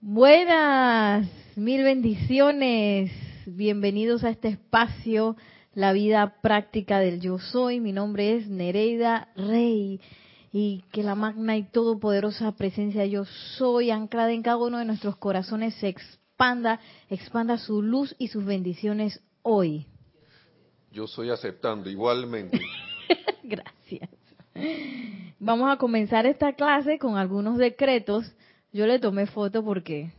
Buenas, mil bendiciones. Bienvenidos a este espacio, la vida práctica del yo soy. Mi nombre es Nereida Rey y que la magna y todopoderosa presencia yo soy anclada en cada uno de nuestros corazones se expanda, expanda su luz y sus bendiciones hoy. Yo soy aceptando igualmente. Gracias. Vamos a comenzar esta clase con algunos decretos yo le tomé foto porque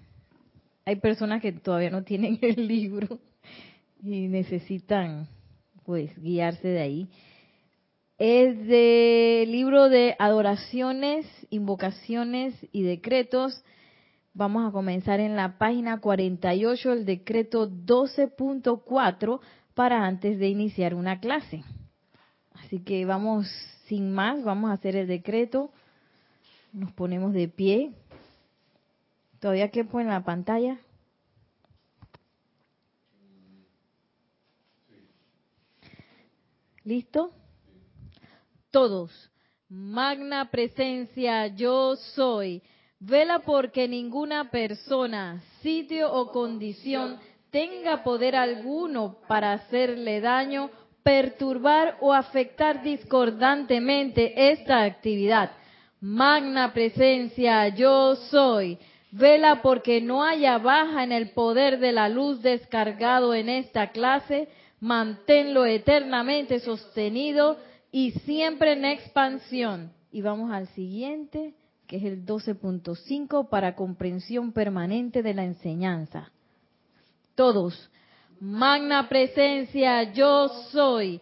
hay personas que todavía no tienen el libro y necesitan pues guiarse de ahí. Es del libro de adoraciones, invocaciones y decretos. Vamos a comenzar en la página 48, el decreto 12.4 para antes de iniciar una clase. Así que vamos sin más, vamos a hacer el decreto. Nos ponemos de pie ¿Todavía quepo en la pantalla? ¿Listo? Todos. Magna presencia, yo soy. Vela porque ninguna persona, sitio o condición tenga poder alguno para hacerle daño, perturbar o afectar discordantemente esta actividad. Magna presencia, yo soy Vela porque no haya baja en el poder de la luz descargado en esta clase. Manténlo eternamente sostenido y siempre en expansión. Y vamos al siguiente, que es el 12.5 para comprensión permanente de la enseñanza. Todos, magna presencia, yo soy.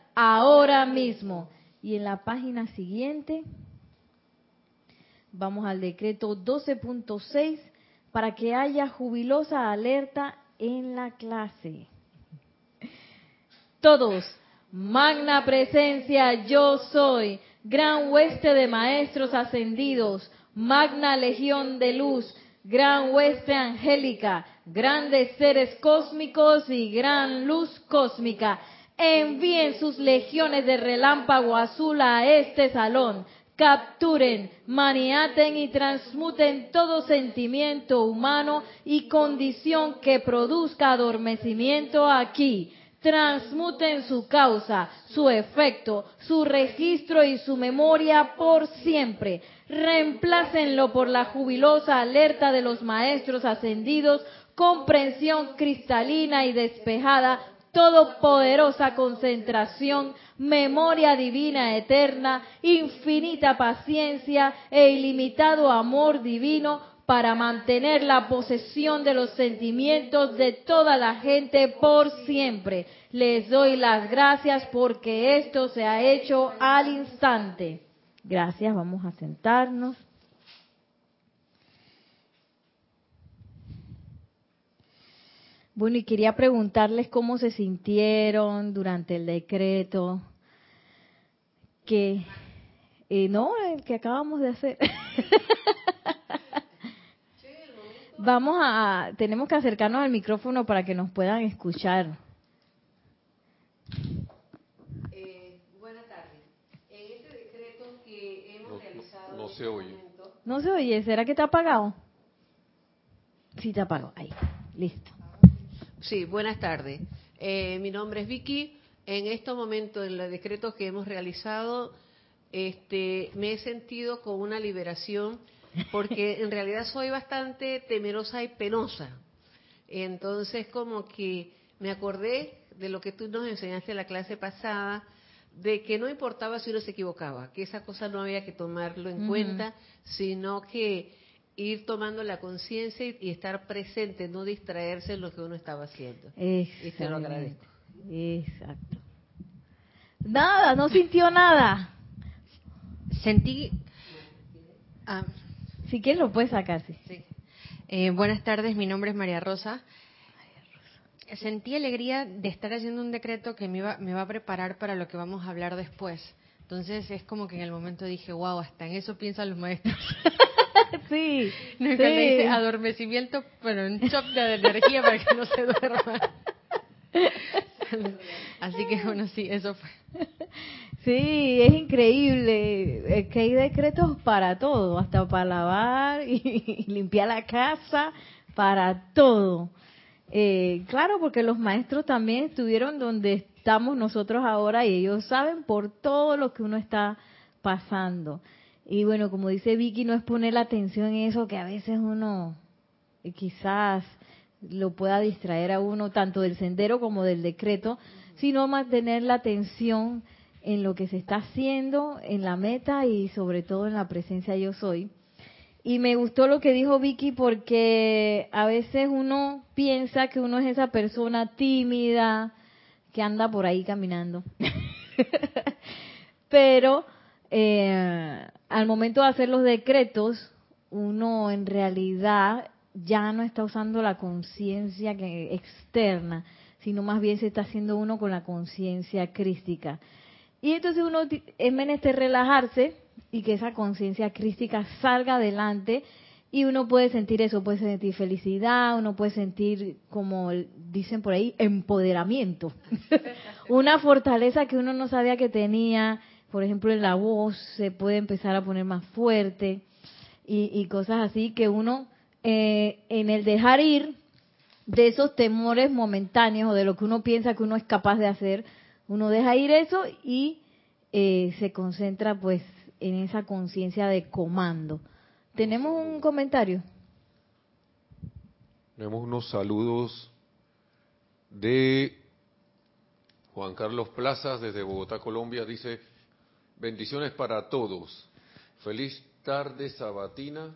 ahora mismo. Y en la página siguiente Vamos al decreto 12.6 para que haya jubilosa alerta en la clase. Todos, magna presencia yo soy, gran hueste de maestros ascendidos, magna legión de luz, gran hueste angélica, grandes seres cósmicos y gran luz cósmica. Envíen sus legiones de relámpago azul a este salón capturen, maniaten y transmuten todo sentimiento humano y condición que produzca adormecimiento aquí. Transmuten su causa, su efecto, su registro y su memoria por siempre. Reemplácenlo por la jubilosa alerta de los maestros ascendidos, comprensión cristalina y despejada todopoderosa concentración, memoria divina eterna, infinita paciencia e ilimitado amor divino para mantener la posesión de los sentimientos de toda la gente por siempre. Les doy las gracias porque esto se ha hecho al instante. Gracias, vamos a sentarnos. Bueno, y quería preguntarles cómo se sintieron durante el decreto que eh, no, el que acabamos de hacer. Vamos a, tenemos que acercarnos al micrófono para que nos puedan escuchar. Eh, buenas tardes. En este decreto que hemos realizado. No se oye. No se oye, ¿será que está apagado? Sí, está apagado. Ahí, listo. Sí, buenas tardes. Eh, mi nombre es Vicky. En estos momentos, en los decretos que hemos realizado, este, me he sentido con una liberación porque en realidad soy bastante temerosa y penosa. Entonces, como que me acordé de lo que tú nos enseñaste en la clase pasada, de que no importaba si uno se equivocaba, que esa cosa no había que tomarlo en cuenta, sino que ir tomando la conciencia y, estar presente, no distraerse en lo que uno estaba haciendo. Y te lo agradezco. Exacto. Nada, no sintió nada. Sentí... Ah, si quieres lo puedes sacar, sí. Eh, buenas tardes, mi nombre es María Rosa. Sentí alegría de estar haciendo un decreto que me, me va a preparar para lo que vamos a hablar después. Entonces es como que en el momento dije, wow, hasta en eso piensan los maestros. sí. No, sí. dice adormecimiento, pero un shock de energía para que no se duerma. Así que bueno, sí, eso fue. Sí, es increíble. Es que hay decretos para todo, hasta para lavar y, limpiar la casa, para todo. Eh, claro, porque los maestros también estuvieron donde estamos nosotros ahora y ellos saben por todo lo que uno está pasando. Y bueno, como dice Vicky, no es poner la atención en eso que a veces uno eh, quizás lo pueda distraer a uno tanto del sendero como del decreto, sino mantener la atención en lo que se está haciendo, en la meta y sobre todo en la presencia yo soy. Y me gustó lo que dijo Vicky porque a veces uno piensa que uno es esa persona tímida que anda por ahí caminando. Pero eh, al momento de hacer los decretos, uno en realidad ya no está usando la conciencia externa, sino más bien se está haciendo uno con la conciencia crística. Y entonces uno es menester relajarse y que esa conciencia crística salga adelante y uno puede sentir eso, puede sentir felicidad, uno puede sentir, como dicen por ahí, empoderamiento. Una fortaleza que uno no sabía que tenía, por ejemplo, en la voz se puede empezar a poner más fuerte y, cosas así que uno eh, en el dejar ir de esos temores momentáneos o de lo que uno piensa que uno es capaz de hacer, uno deja ir eso y eh, se concentra pues en esa conciencia de comando. ¿Tenemos un comentario? Tenemos unos saludos de Juan Carlos Plazas desde Bogotá, Colombia. Dice, bendiciones para todos. Feliz tarde sabatina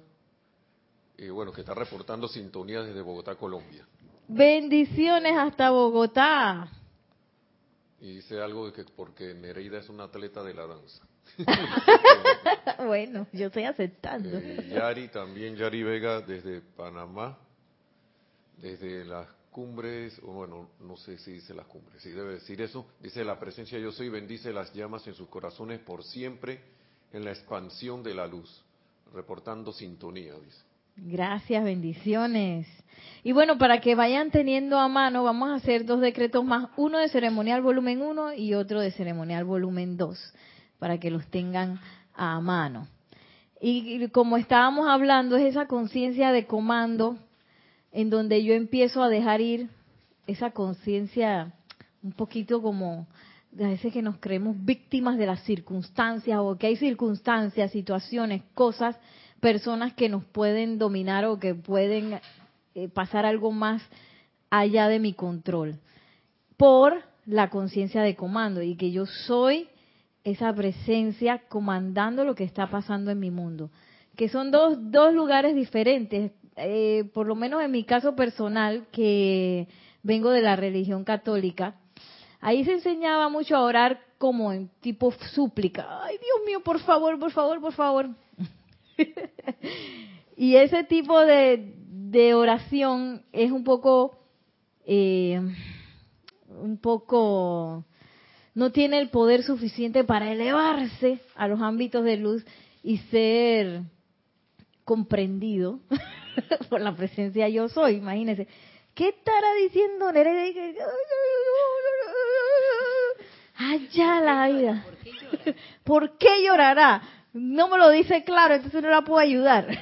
eh, bueno, que está reportando sintonía desde Bogotá, Colombia. Bendiciones hasta Bogotá. Y dice algo de que porque Nereida es una atleta de la danza. bueno, yo estoy aceptando. Eh, Yari también, Yari Vega desde Panamá, desde las cumbres, o bueno, no sé si dice las cumbres, si debe decir eso, dice la presencia yo soy, bendice las llamas en sus corazones por siempre en la expansión de la luz, reportando sintonía, dice. Gracias, bendiciones. Y bueno, para que vayan teniendo a mano, vamos a hacer dos decretos más, uno de ceremonial volumen 1 y otro de ceremonial volumen 2, para que los tengan a mano. Y como estábamos hablando, es esa conciencia de comando en donde yo empiezo a dejar ir esa conciencia un poquito como a veces que nos creemos víctimas de las circunstancias o que hay circunstancias, situaciones, cosas personas que nos pueden dominar o que pueden eh, pasar algo más allá de mi control por la conciencia de comando y que yo soy esa presencia comandando lo que está pasando en mi mundo, que son dos, dos lugares diferentes, eh, por lo menos en mi caso personal, que vengo de la religión católica, ahí se enseñaba mucho a orar como en tipo súplica, ay Dios mío, por favor, por favor, por favor, y ese tipo de, oración es un poco, eh, un poco, no tiene el poder suficiente para elevarse a los ámbitos de luz y ser comprendido por la presencia yo soy. Imagínense, ¿qué estará diciendo Nereida? Allá la vida. ¿Por qué llorará? no me lo dice claro, entonces no la puedo ayudar.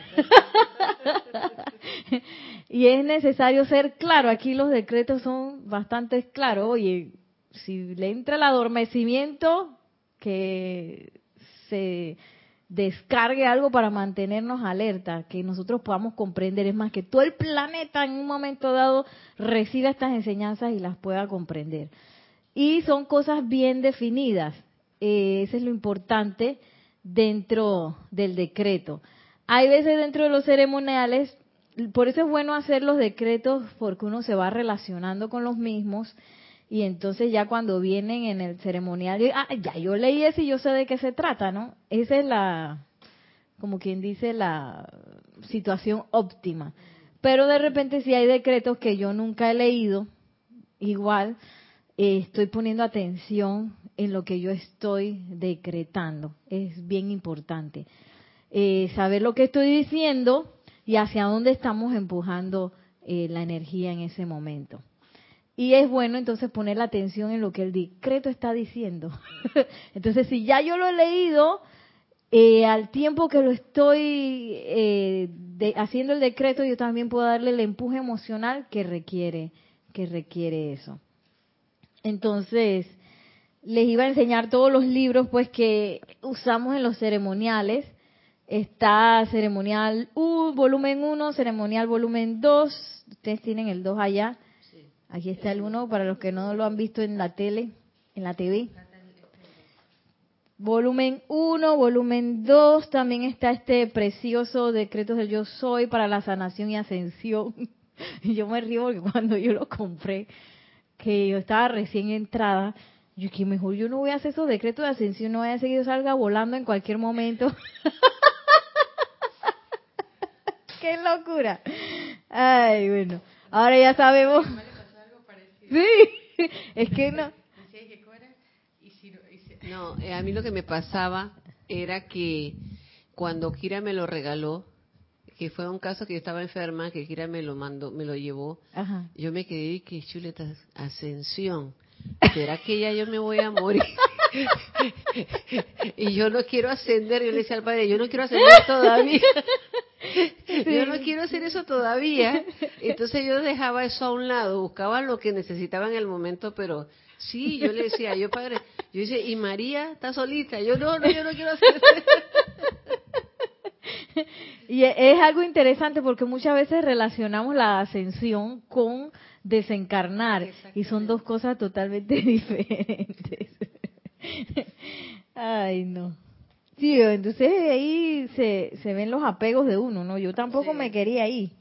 y es necesario ser claro. Aquí los decretos son bastante claros. Oye, si le entra el adormecimiento, que se descargue algo para mantenernos alerta, que nosotros podamos comprender. Es más, que todo el planeta en un momento dado reciba estas enseñanzas y las pueda comprender. Y son cosas bien definidas. Eh, eso es lo importante dentro del decreto. Hay veces dentro de los ceremoniales, por eso es bueno hacer los decretos porque uno se va relacionando con los mismos y entonces ya cuando vienen en el ceremonial, ah, ya yo leí eso y yo sé de qué se trata, ¿no? Esa es la, como quien dice, la situación óptima. Pero de repente si hay decretos que yo nunca he leído, igual eh, estoy poniendo atención en lo que yo estoy decretando. Es bien importante. Eh, saber lo que estoy diciendo y hacia dónde estamos empujando eh, la energía en ese momento. Y es bueno entonces poner la atención en lo que el decreto está diciendo. entonces, si ya yo lo he leído, eh, al tiempo que lo estoy eh, haciendo el decreto, yo también puedo darle el empuje emocional que requiere, que requiere eso. Entonces, les iba a enseñar todos los libros pues que usamos en los ceremoniales. Está ceremonial U, volumen 1, ceremonial volumen 2. Ustedes tienen el 2 allá Aquí está el uno para los que no lo han visto en la tele, en la TV. Volumen 1, volumen 2, también está este precioso decreto del yo soy para la sanación y ascensión. Y yo me río porque cuando yo lo compré, que yo estaba recién entrada, yo que mejor yo no voy a hacer esos decretos de ascensión, no voy a seguir salga volando en cualquier momento. ¡Qué locura! Ay, bueno, ahora ya sabemos. Sí, es que no. No, a mí lo que me pasaba era que cuando Kira me lo regaló, que fue un caso que yo estaba enferma, que Kira me lo mandó, me lo llevó, yo me quedé que chuleta ascensión. ¿Será que ya yo me voy a morir? y yo no quiero ascender, yo le decía al padre, yo no quiero ascender todavía. Yo no quiero hacer eso todavía. Entonces yo dejaba eso a un lado, buscaba lo que necesitaba en el momento, pero sí, yo le decía, yo padre, yo decía, ¿y María está solita? Yo no, no, yo no quiero hacer eso. Y es algo interesante porque muchas veces relacionamos la ascensión con desencarnar y son dos cosas totalmente diferentes. Ay, no. Sí, entonces ahí se, se ven los apegos de uno, ¿no? Yo tampoco me quería ir.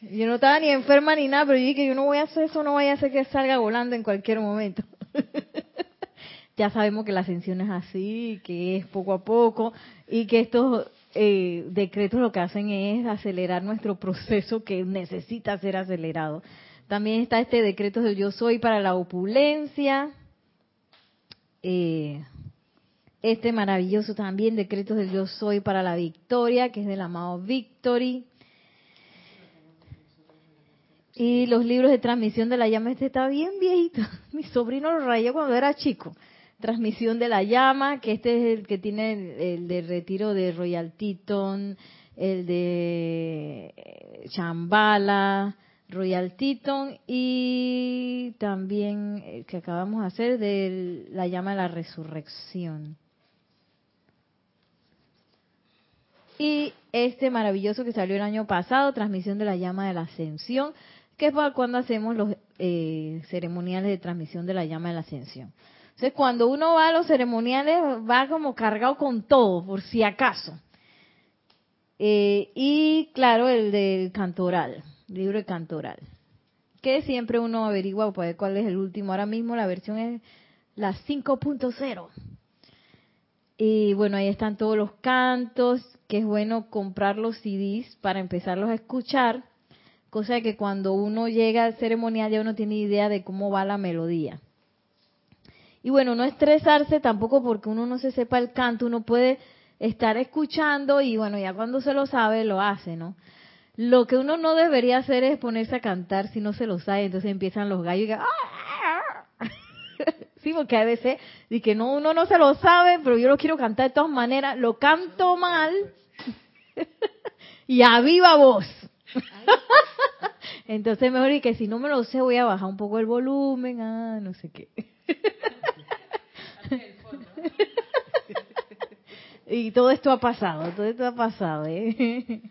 Yo no estaba ni enferma ni nada, pero yo dije, yo no voy a hacer eso, no vaya a hacer que salga volando en cualquier momento. ya sabemos que la ascensión es así, que es poco a poco, y que estos eh, decretos lo que hacen es acelerar nuestro proceso que necesita ser acelerado. También está este decreto de yo soy para la opulencia. Eh, este maravilloso también decreto del yo soy para la victoria, que es del amado Victory. Y los libros de transmisión de la llama, este está bien viejito. Mi sobrino lo rayó cuando era chico. Transmisión de la llama, que este es el que tiene el, el de retiro de Royal Teton, el de Chambala, Royal Teton y también el que acabamos de hacer de la llama de la resurrección. Y este maravilloso que salió el año pasado, transmisión de la llama de la ascensión, que es para cuando hacemos los eh, ceremoniales de transmisión de la llama de la ascensión. Entonces, cuando uno va a los ceremoniales, va como cargado con todo, por si acaso. Eh, y claro, el del cantoral, libro de cantoral. Que siempre uno averigua ver cuál es el último. Ahora mismo la versión es la 5.0. Y bueno, ahí están todos los cantos, que es bueno comprar los CDs para empezarlos a escuchar, cosa que cuando uno llega al ceremonial ya uno tiene idea de cómo va la melodía. Y bueno, no estresarse tampoco porque uno no se sepa el canto, uno puede estar escuchando y bueno, ya cuando se lo sabe, lo hace, ¿no? Lo que uno no debería hacer es ponerse a cantar si no se lo sabe, entonces empiezan los gallos y ¡ah! Sí, porque a veces, y que no, uno no se lo sabe, pero yo lo quiero cantar de todas maneras, lo canto mal y a viva voz. Entonces mejor y que si no me lo sé voy a bajar un poco el volumen, ah, no sé qué. y todo esto ha pasado, todo esto ha pasado. ¿eh?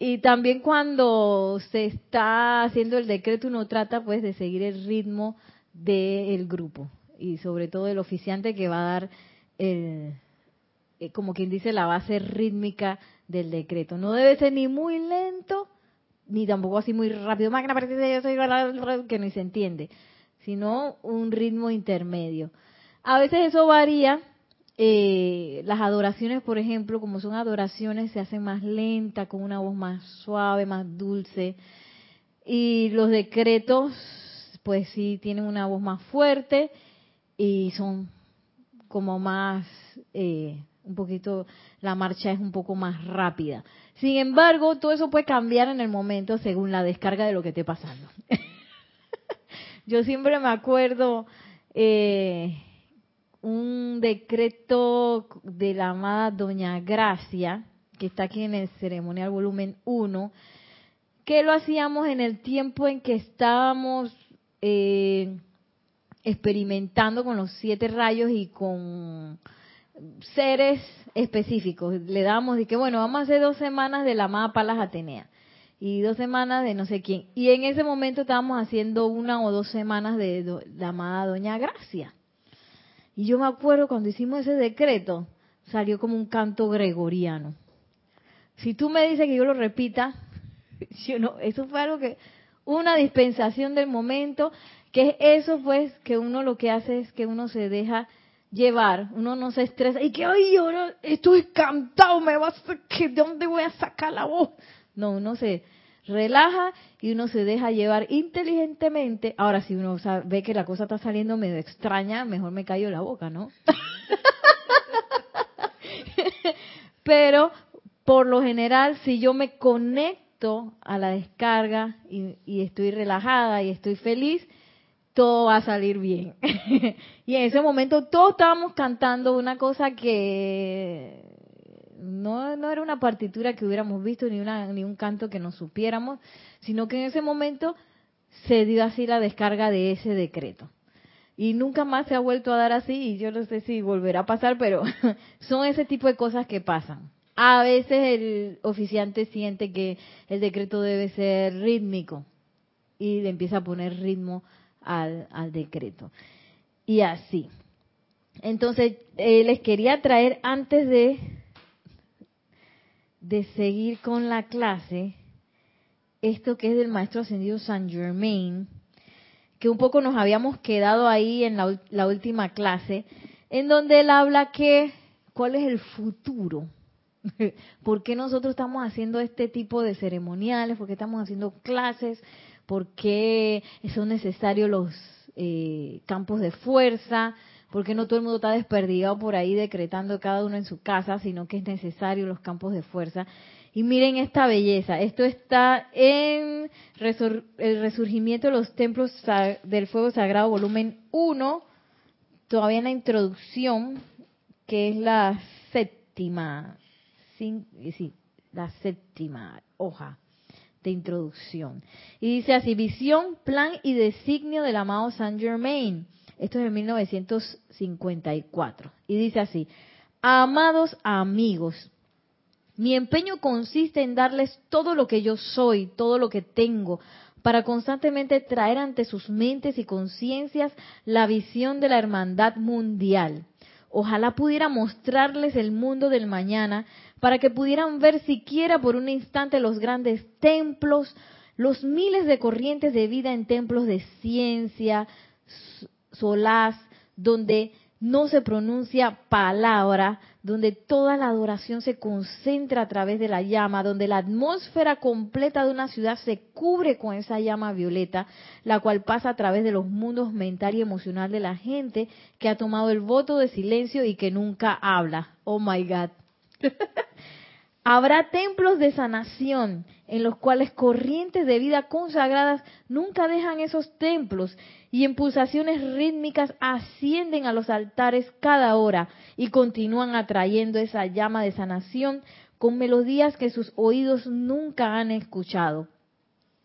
Y también cuando se está haciendo el decreto uno trata pues de seguir el ritmo del grupo y sobre todo el oficiante que va a dar el, eh, como quien dice la base rítmica del decreto. No debe ser ni muy lento ni tampoco así muy rápido, magna yo soy que ni se entiende, sino un ritmo intermedio. A veces eso varía eh, las adoraciones, por ejemplo, como son adoraciones, se hacen más lentas, con una voz más suave, más dulce. Y los decretos, pues sí, tienen una voz más fuerte y son como más, eh, un poquito, la marcha es un poco más rápida. Sin embargo, todo eso puede cambiar en el momento según la descarga de lo que esté pasando. Yo siempre me acuerdo, eh, un decreto de la amada Doña Gracia, que está aquí en el ceremonial volumen 1, que lo hacíamos en el tiempo en que estábamos eh, experimentando con los siete rayos y con seres específicos. Le damos y que bueno, vamos a hacer dos semanas de la amada Palas Atenea y dos semanas de no sé quién. Y en ese momento estábamos haciendo una o dos semanas de la amada Doña Gracia. Y yo me acuerdo cuando hicimos ese decreto, salió como un canto gregoriano. Si tú me dices que yo lo repita, yo no, eso fue algo que, una dispensación del momento, que es eso pues que uno lo que hace es que uno se deja llevar, uno no se estresa y que, ay, ahora estoy cantado, me vas a, que ¿de dónde voy a sacar la voz? No, uno se, relaja y uno se deja llevar inteligentemente. Ahora, si uno ve que la cosa está saliendo medio extraña, mejor me callo la boca, ¿no? Pero, por lo general, si yo me conecto a la descarga y, estoy relajada y estoy feliz, todo va a salir bien. y en ese momento todos estábamos cantando una cosa que no, no era una partitura que hubiéramos visto ni, una, ni un canto que nos supiéramos, sino que en ese momento se dio así la descarga de ese decreto. Y nunca más se ha vuelto a dar así y yo no sé si volverá a pasar, pero son ese tipo de cosas que pasan. A veces el oficiante siente que el decreto debe ser rítmico y le empieza a poner ritmo al, decreto. Y así. Entonces, eh, les quería traer antes de de seguir con la clase, esto que es del maestro ascendido San Germain, que un poco nos habíamos quedado ahí en la, última clase, en donde él habla que cuál es el futuro, por qué nosotros estamos haciendo este tipo de ceremoniales, por qué estamos haciendo clases, por qué son necesarios los eh, campos de fuerza, porque no todo el mundo está desperdigado por ahí decretando cada uno en su casa, sino que es necesario los campos de fuerza. Y miren esta belleza, esto está en el resurgimiento de los templos del fuego sagrado, volumen 1, todavía en la introducción, que es la séptima, sí, la séptima hoja de introducción. Y dice así, visión, plan y designio del amado Saint Germain esto es en 1954. Y dice así, amados amigos, mi empeño consiste en darles todo lo que yo soy, todo lo que tengo, para constantemente traer ante sus mentes y conciencias la visión de la hermandad mundial. Ojalá pudiera mostrarles el mundo del mañana para que pudieran ver siquiera por un instante los grandes templos, los miles de corrientes de vida en templos de ciencia, solaz, donde no se pronuncia palabra, donde toda la adoración se concentra a través de la llama, donde la atmósfera completa de una ciudad se cubre con esa llama violeta, la cual pasa a través de los mundos mental y emocional de la gente que ha tomado el voto de silencio y que nunca habla. Oh my God. Habrá templos de sanación en los cuales corrientes de vida consagradas nunca dejan esos templos y en pulsaciones rítmicas ascienden a los altares cada hora y continúan atrayendo esa llama de sanación con melodías que sus oídos nunca han escuchado.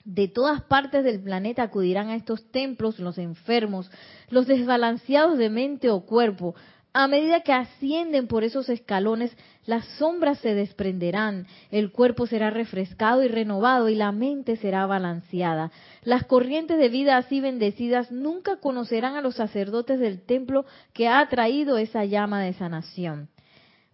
De todas partes del planeta acudirán a estos templos los enfermos, los desbalanceados de mente o cuerpo, A medida que ascienden por esos escalones, las sombras se desprenderán, el cuerpo será refrescado y renovado y la mente será balanceada. Las corrientes de vida así bendecidas nunca conocerán a los sacerdotes del templo que ha traído esa llama de sanación.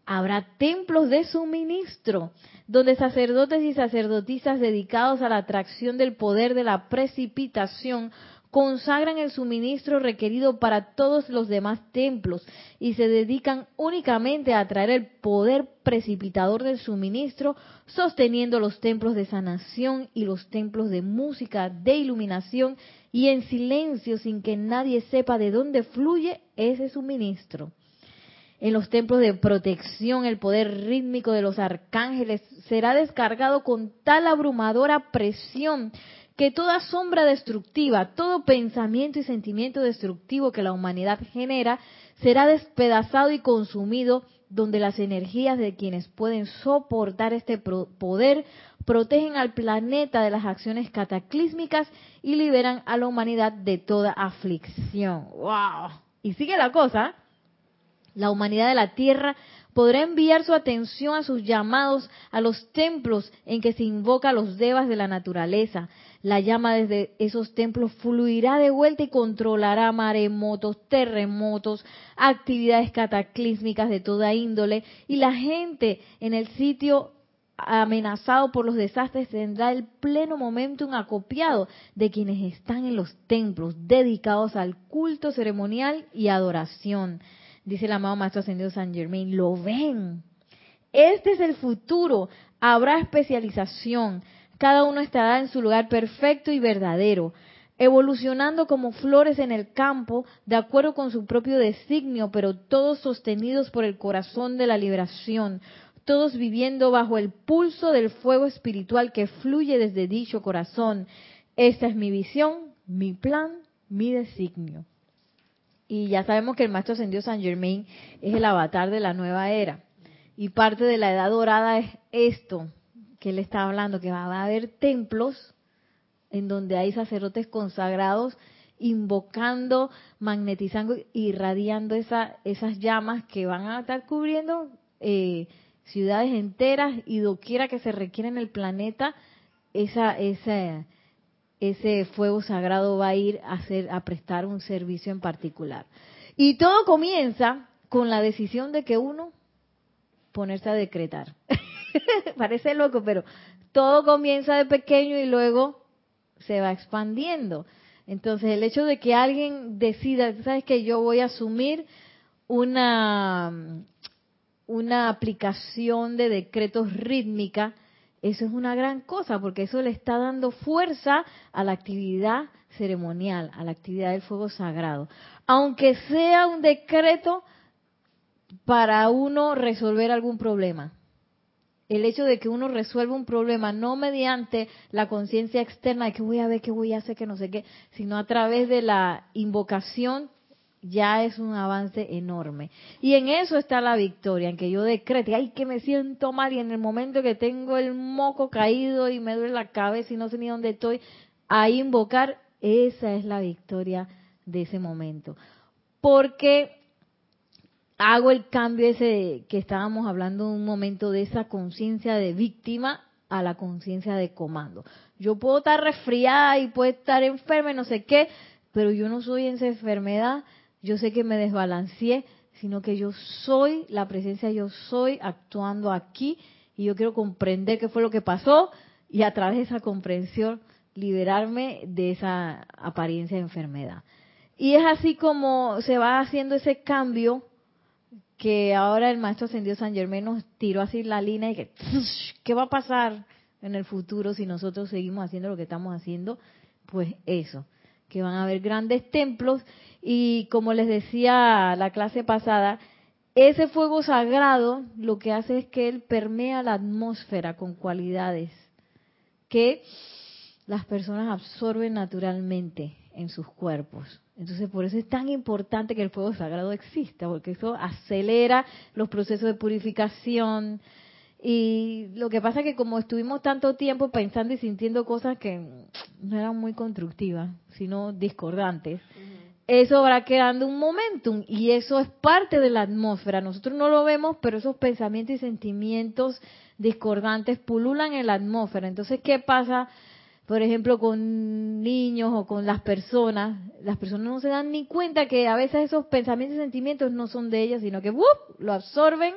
Habrá templos de suministro, donde sacerdotes y sacerdotisas dedicados a la atracción del poder de la precipitación consagran el suministro requerido para todos los demás templos y se dedican únicamente a atraer el poder precipitador del suministro, sosteniendo los templos de sanación y los templos de música, de iluminación y en silencio sin que nadie sepa de dónde fluye ese suministro. En los templos de protección el poder rítmico de los arcángeles será descargado con tal abrumadora presión que toda sombra destructiva, todo pensamiento y sentimiento destructivo que la humanidad genera, será despedazado y consumido donde las energías de quienes pueden soportar este poder protegen al planeta de las acciones cataclísmicas y liberan a la humanidad de toda aflicción. ¡Wow! Y sigue la cosa. La humanidad de la Tierra podrá enviar su atención a sus llamados a los templos en que se invoca a los devas de la naturaleza, la llama desde esos templos fluirá de vuelta y controlará maremotos, terremotos, actividades cataclísmicas de toda índole y la gente en el sitio amenazado por los desastres tendrá el pleno momentum acopiado de quienes están en los templos dedicados al culto ceremonial y adoración. Dice el amado Maestro Ascendido San Germain, lo ven. Este es el futuro. Habrá especialización, cada uno estará en su lugar perfecto y verdadero, evolucionando como flores en el campo, de acuerdo con su propio designio, pero todos sostenidos por el corazón de la liberación, todos viviendo bajo el pulso del fuego espiritual que fluye desde dicho corazón. Esta es mi visión, mi plan, mi designio. Y ya sabemos que el Maestro Ascendido San Germain es el avatar de la nueva era. Y parte de la edad dorada es esto, que él está hablando, que va a haber templos en donde hay sacerdotes consagrados invocando, magnetizando, irradiando esa, esas llamas que van a estar cubriendo eh, ciudades enteras y doquiera que se requiere en el planeta, esa, ese, ese fuego sagrado va a ir a, a prestar un servicio en particular. Y todo comienza con la decisión de que uno ponerse a decretar. Parece loco, pero todo comienza de pequeño y luego se va expandiendo. Entonces, el hecho de que alguien decida, sabes que yo voy a asumir una, una aplicación de decretos rítmica, eso es una gran cosa, porque eso le está dando fuerza a la actividad ceremonial, a la actividad del fuego sagrado. Aunque sea un decreto para uno resolver algún problema el hecho de que uno resuelva un problema no mediante la conciencia externa de que voy a ver qué voy a hacer, que no sé qué, sino a través de la invocación, ya es un avance enorme. Y en eso está la victoria, en que yo decrete, ay, que me siento mal y en el momento que tengo el moco caído y me duele la cabeza y no sé ni dónde estoy, ahí invocar, esa es la victoria de ese momento. Porque hago el cambio ese que estábamos hablando un momento de esa conciencia de víctima a la conciencia de comando. Yo puedo estar resfriada y puedo estar enferma y no sé qué, pero yo no soy esa enfermedad, yo sé que me desbalanceé, sino que yo soy la presencia, yo soy actuando aquí y yo quiero comprender qué fue lo que pasó y a través de esa comprensión liberarme de esa apariencia de enfermedad. Y es así como se va haciendo ese cambio que ahora el maestro ascendido San Germán nos tiró así la línea y que, ¿qué va a pasar en el futuro si nosotros seguimos haciendo lo que estamos haciendo? Pues eso, que van a haber grandes templos y como les decía la clase pasada, ese fuego sagrado lo que hace es que él permea la atmósfera con cualidades que las personas absorben naturalmente en sus cuerpos. Entonces, por eso es tan importante que el fuego sagrado exista, porque eso acelera los procesos de purificación. Y lo que pasa es que como estuvimos tanto tiempo pensando y sintiendo cosas que no eran muy constructivas, sino discordantes, eso va creando un momentum y eso es parte de la atmósfera. Nosotros no lo vemos, pero esos pensamientos y sentimientos discordantes pululan en la atmósfera. Entonces, ¿qué pasa? Por ejemplo, con niños o con las personas, las personas no se dan ni cuenta que a veces esos pensamientos y sentimientos no son de ellas, sino que lo absorben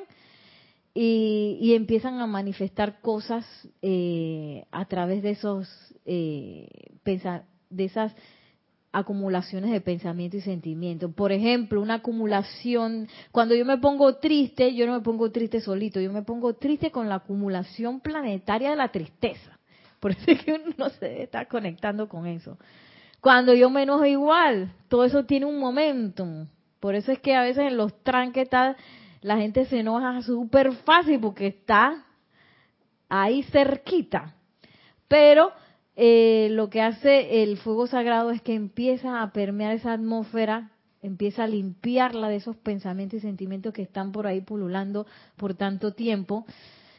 y, empiezan a manifestar cosas eh, a través de esos eh, de esas acumulaciones de pensamiento y sentimiento. Por ejemplo, una acumulación, cuando yo me pongo triste, yo no me pongo triste solito, yo me pongo triste con la acumulación planetaria de la tristeza. Por eso es que uno no se está conectando con eso. Cuando yo me enojo igual, todo eso tiene un momento. Por eso es que a veces en los tranques la gente se enoja súper fácil porque está ahí cerquita. Pero eh, lo que hace el fuego sagrado es que empieza a permear esa atmósfera, empieza a limpiarla de esos pensamientos y sentimientos que están por ahí pululando por tanto tiempo.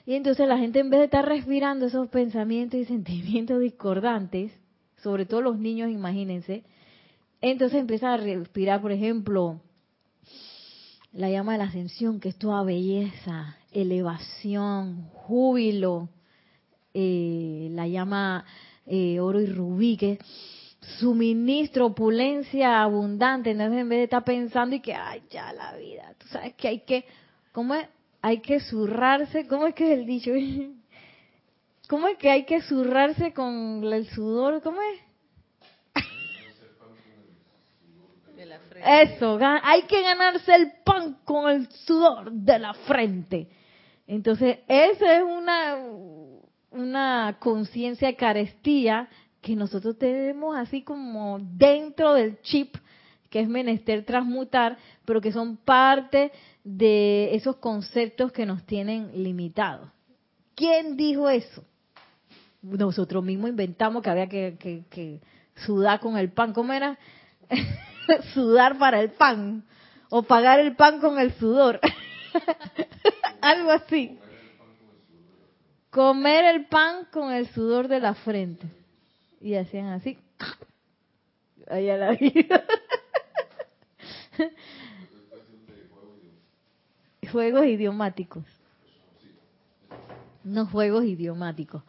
Y entonces la gente en vez de estar respirando esos pensamientos y sentimientos discordantes, sobre todo los niños, imagínense, entonces empieza a respirar, por ejemplo, la llama de la ascensión, que es toda belleza, elevación, júbilo, eh, la llama eh, oro y rubí, que suministro, opulencia abundante. Entonces, en vez de estar pensando y que, ay, ya la vida, tú sabes que hay que, ¿cómo es? Hay que zurrarse, ¿cómo es que es el dicho? ¿Cómo es que hay que zurrarse con el sudor? ¿Cómo es? Eso, hay que ganarse el pan con el sudor de la frente. Entonces, esa es una una conciencia carestía que nosotros tenemos así como dentro del chip que es menester transmutar, pero que son parte de esos conceptos que nos tienen limitados. ¿Quién dijo eso? Nosotros mismos inventamos que había que, sudar con el pan. ¿Cómo era? sudar para el pan. O pagar el pan con el sudor. Algo así. Comer el pan con el sudor de la frente. Y hacían así. Allá la vida. juegos idiomáticos. No juegos idiomáticos.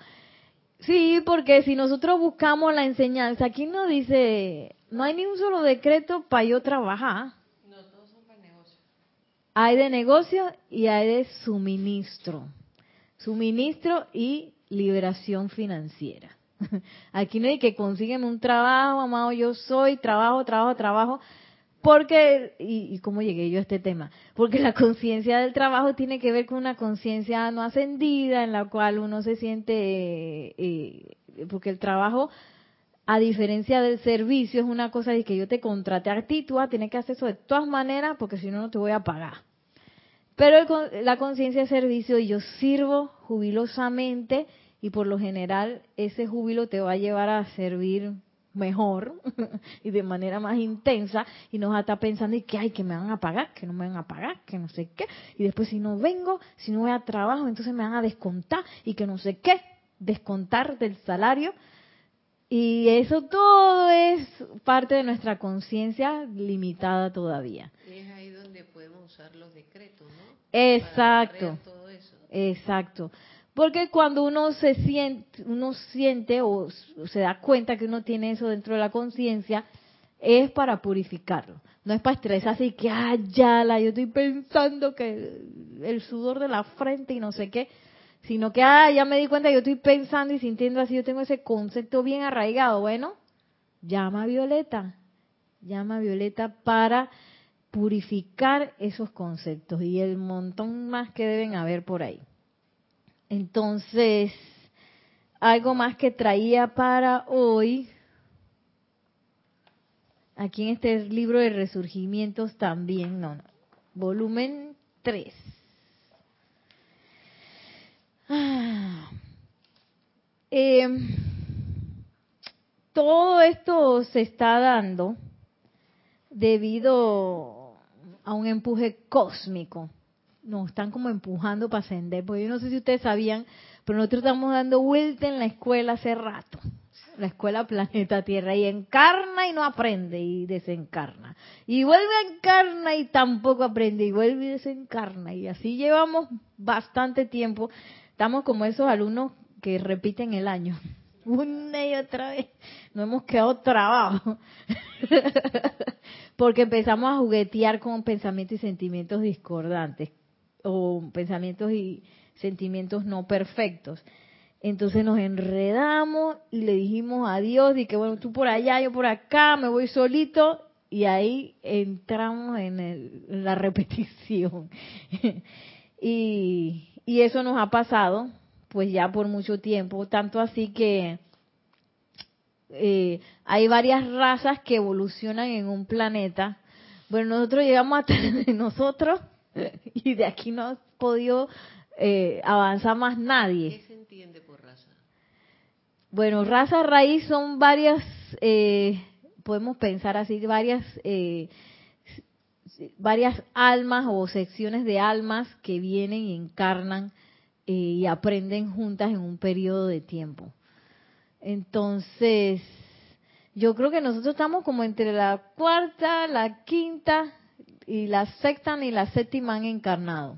Sí, porque si nosotros buscamos la enseñanza, aquí no dice, no hay ni un solo decreto para yo trabajar. No, todos son para negocio. Hay de negocio y hay de suministro suministro y liberación financiera. Aquí no hay que consígueme un trabajo, amado, yo soy, trabajo, trabajo, trabajo. Porque, y, cómo llegué yo a este tema, porque la conciencia del trabajo tiene que ver con una conciencia no ascendida en la cual uno se siente, eh, porque el trabajo, a diferencia del servicio, es una cosa de que yo te contraté a ti, tú vas que hacer eso de todas maneras porque si no, no te voy a pagar. Pero la conciencia de servicio, y yo sirvo jubilosamente, y por lo general ese júbilo te va a llevar a servir mejor y de manera más intensa y nos estar pensando y que ay que me van a pagar que no me van a pagar que no sé qué y después si no vengo si no voy a trabajo entonces me van a descontar y que no sé qué descontar del salario y eso todo es parte de nuestra conciencia limitada todavía es ahí donde podemos usar los decretos ¿no? Exacto. Exacto. Porque cuando uno se siente, uno siente o se da cuenta que uno tiene eso dentro de la conciencia, es para purificarlo. No es para estresarse y que, ah, ya la, yo estoy pensando que el sudor de la frente y no sé qué, sino que, ah, ya me di cuenta, yo estoy pensando y sintiendo así, yo tengo ese concepto bien arraigado. Bueno, llama a Violeta, llama a Violeta para purificar esos conceptos y el montón más que deben haber por ahí. Entonces, algo más que traía para hoy, aquí en este libro de resurgimientos también, no, volumen 3. Ah, em, todo esto se está dando debido a un empuje cósmico. Nos están como empujando para ascender. Porque yo no sé si ustedes sabían, pero nosotros estamos dando vuelta en la escuela hace rato. la escuela Planeta Tierra y encarna y no aprende y desencarna. Y vuelve a encarna y tampoco aprende y vuelve y desencarna. Y así llevamos bastante tiempo. Estamos como esos alumnos que repiten el año. Una y otra vez. No hemos quedado trabajo. Porque empezamos a juguetear con pensamientos y sentimientos discordantes. O pensamientos y sentimientos no perfectos. Entonces nos enredamos y le dijimos adiós y que bueno, tú por allá, yo por acá, me voy solito y ahí entramos en, la repetición. y, y eso nos ha pasado pues ya por mucho tiempo, tanto así que eh, hay varias razas que evolucionan en un planeta. Bueno, nosotros llegamos hasta nosotros y de aquí no ha podido eh, avanzar más nadie. ¿Qué se entiende por raza? Bueno, raza raíz son varias, eh, podemos pensar así, varias, eh, varias almas o secciones de almas que vienen y encarnan y aprenden juntas en un periodo de tiempo. Entonces, yo creo que nosotros estamos como entre la cuarta, la quinta y la sexta y la séptima han encarnado.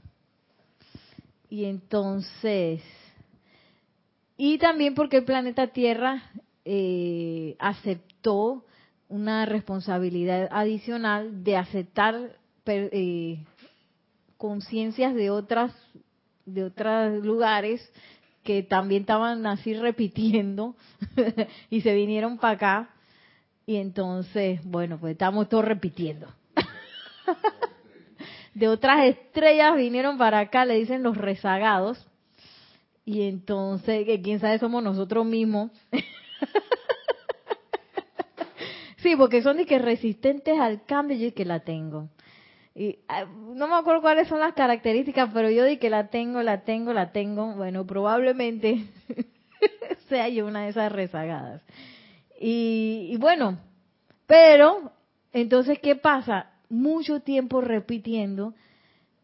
Y entonces, y también porque el planeta Tierra eh, aceptó una responsabilidad adicional de aceptar eh, conciencias de otras de otros lugares que también estaban así repitiendo y se vinieron para acá y entonces bueno pues estamos todos repitiendo de otras estrellas vinieron para acá, le dicen los rezagados. Y entonces, quién sabe, somos nosotros mismos. sí, porque son de que resistentes al cambio, yo que la tengo. Y ah, no me acuerdo cuáles son las características, pero yo di que la tengo, la tengo, la tengo. Bueno, probablemente sea yo una de esas rezagadas. Y, y bueno, pero entonces, ¿qué pasa? Mucho tiempo repitiendo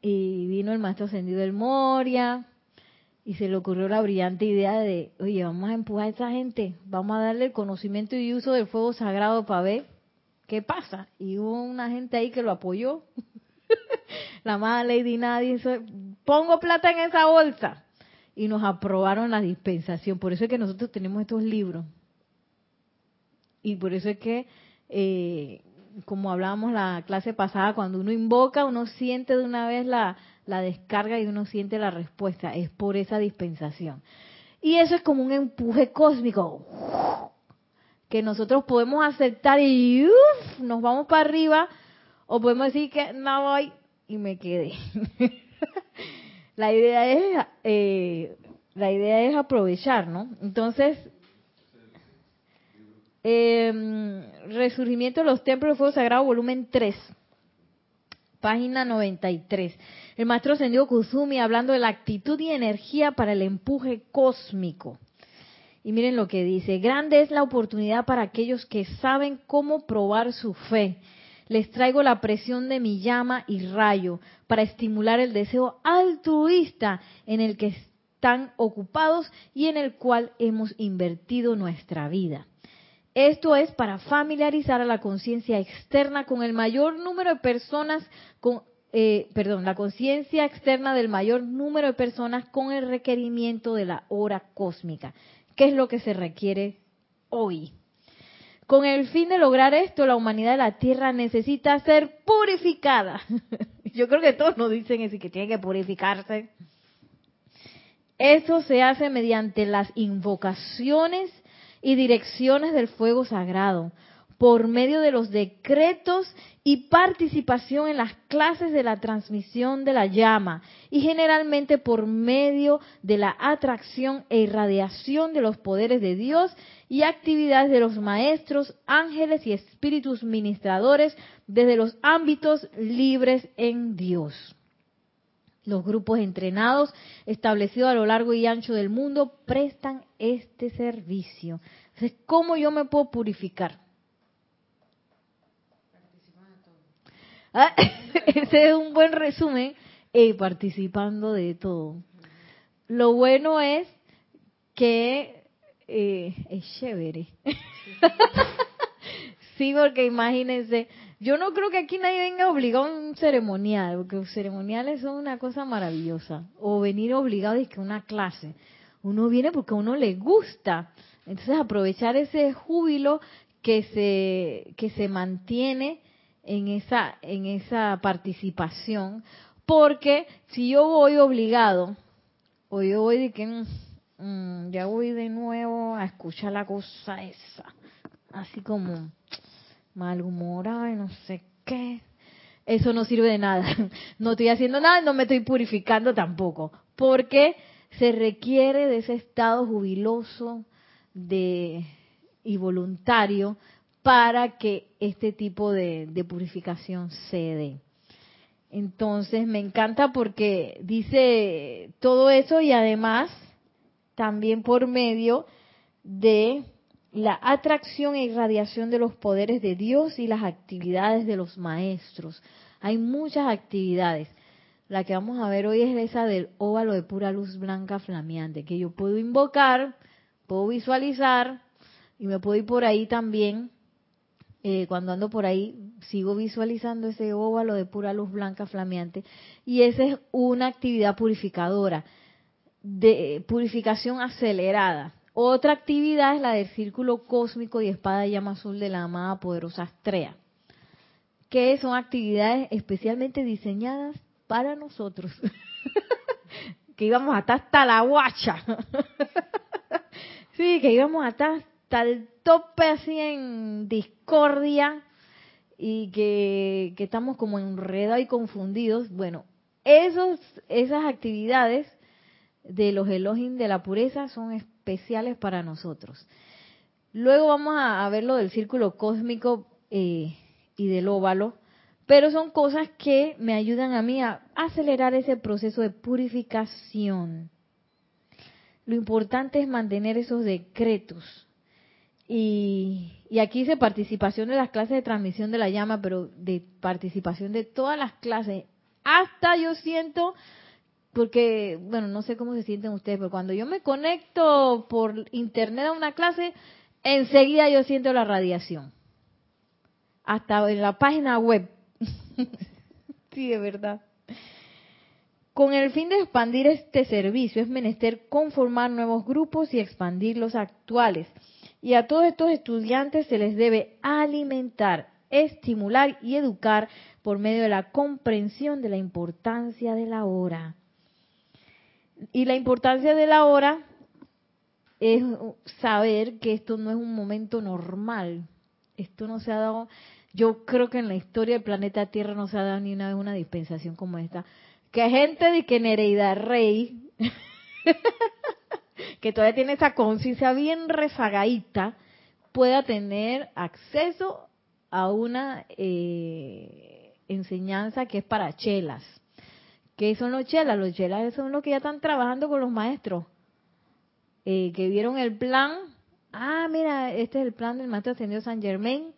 y vino el maestro ascendido del Moria y se le ocurrió la brillante idea de, oye, vamos a empujar a esa gente, vamos a darle el conocimiento y uso del fuego sagrado para ver qué pasa. Y hubo una gente ahí que lo apoyó. la amada Lady Nadie, pongo plata en esa bolsa. Y nos aprobaron la dispensación. Por eso es que nosotros tenemos estos libros. Y por eso es que eh, como hablábamos la clase pasada, cuando uno invoca, uno siente de una vez la, la descarga y uno siente la respuesta. Es por esa dispensación. Y eso es como un empuje cósmico que nosotros podemos aceptar y nos vamos para arriba o podemos decir que no voy y me quedé. la idea es eh, la idea es aprovechar, ¿no? Entonces eh, Resurgimiento de los Templos de Fuego Sagrado, volumen 3, página 93. El maestro Sendio Kusumi hablando de la actitud y energía para el empuje cósmico. Y miren lo que dice, grande es la oportunidad para aquellos que saben cómo probar su fe. Les traigo la presión de mi llama y rayo para estimular el deseo altruista en el que están ocupados y en el cual hemos invertido nuestra vida. Esto es para familiarizar a la conciencia externa con el mayor número de personas, con, eh, perdón, la conciencia externa del mayor número de personas con el requerimiento de la hora cósmica. ¿Qué es lo que se requiere hoy? Con el fin de lograr esto, la humanidad de la Tierra necesita ser purificada. Yo creo que todos nos dicen eso, que tiene que purificarse. Esto se hace mediante las invocaciones y direcciones del fuego sagrado, por medio de los decretos y participación en las clases de la transmisión de la llama y generalmente por medio de la atracción e irradiación de los poderes de Dios y actividades de los maestros, ángeles y espíritus ministradores desde los ámbitos libres en Dios. Los grupos entrenados establecidos a lo largo y ancho del mundo prestan este servicio. Entonces, ¿cómo yo me puedo purificar? Ah, ese es un buen resumen. Participando de todo. Lo bueno es que eh, es chévere. sí, porque imagínense, yo no creo que aquí nadie venga obligado a un ceremonial, porque los ceremoniales son una cosa maravillosa. O venir obligado a una clase. Uno viene porque a uno le gusta. Entonces aprovechar ese júbilo que se, que se mantiene en esa, en esa participación. Porque si yo voy obligado, o yo voy de que mm, mm, ya voy de nuevo a escuchar la cosa esa, así como malhumorada y no sé qué, eso no sirve de nada. No estoy haciendo nada, no me estoy purificando tampoco, porque se requiere de ese estado jubiloso de, y voluntario para que este tipo de, de purificación se dé. Entonces me encanta porque dice todo eso y además también por medio de la atracción e irradiación de los poderes de Dios y las actividades de los maestros. Hay muchas actividades. La que vamos a ver hoy es esa del óvalo de pura luz blanca flameante, que yo puedo invocar, puedo visualizar y me puedo ir por ahí también eh, cuando ando por ahí, sigo visualizando ese óvalo de pura luz blanca flameante. Y esa es una actividad purificadora, de purificación acelerada. Otra actividad es la del círculo cósmico y espada de llama azul de la amada poderosa Astrea, que son actividades especialmente diseñadas para nosotros. que íbamos a estar hasta la guacha. sí, que íbamos a estar hasta el tope así en discordia y que, estamos como enredados y confundidos. Bueno, esos, esas actividades de los Elohim de la pureza son especiales para nosotros. Luego vamos a, ver lo del círculo cósmico eh, y del óvalo, pero son cosas que me ayudan a mí a acelerar ese proceso de purificación. Lo importante es mantener esos decretos y, aquí dice participación de las clases de transmisión de la llama, pero de participación de todas las clases. Hasta yo siento, porque, bueno, no sé cómo se sienten ustedes, pero cuando yo me conecto por internet a una clase, enseguida yo siento la radiación. Hasta en la página web. sí, de verdad. Con el fin de expandir este servicio es menester conformar nuevos grupos y expandir los actuales y a todos estos estudiantes se les debe alimentar, estimular y educar por medio de la comprensión de la importancia de la hora. Y la importancia de la hora es saber que esto no es un momento normal. Esto no se ha dado, yo creo que en la historia del planeta Tierra no se ha dado ni una vez una dispensación como esta. Que gente de que Nereida Rey que todavía tiene esa conciencia bien rezagadita, pueda tener acceso a una eh, enseñanza que es para chelas. ¿Qué son los chelas? Los chelas son los que ya están trabajando con los maestros, eh, que vieron el plan. Ah, mira, este es el plan del maestro ascendido San Germain.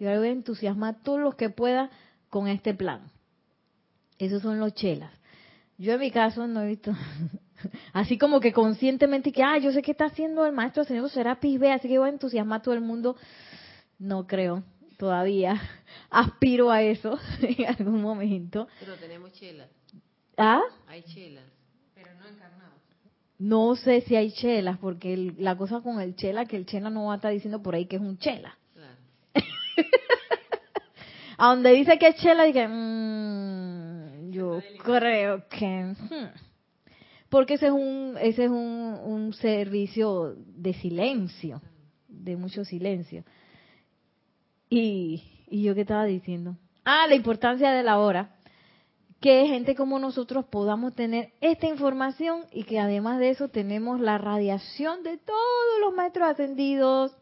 Y ahora voy a entusiasmar a todos los que pueda con este plan. Esos son los chelas. Yo en mi caso no he visto Así como que conscientemente que, ah, yo sé que está haciendo el maestro señor Serapis B, así que voy a entusiasmar a todo el mundo. No creo, todavía. Aspiro a eso en algún momento. Pero tenemos chelas. ¿Ah? Hay chelas. Pero no encarnados. No sé si hay chelas, porque la cosa con el chela, que el chela no va a estar diciendo por ahí que es un chela. Claro. a donde dice que es chela, dije, mmm, yo creo que... Hmm porque ese es un, ese es un, servicio de silencio, de mucho silencio. Y, y yo qué estaba diciendo, ah, la importancia de la hora, que gente como nosotros podamos tener esta información y que además de eso tenemos la radiación de todos los maestros ascendidos,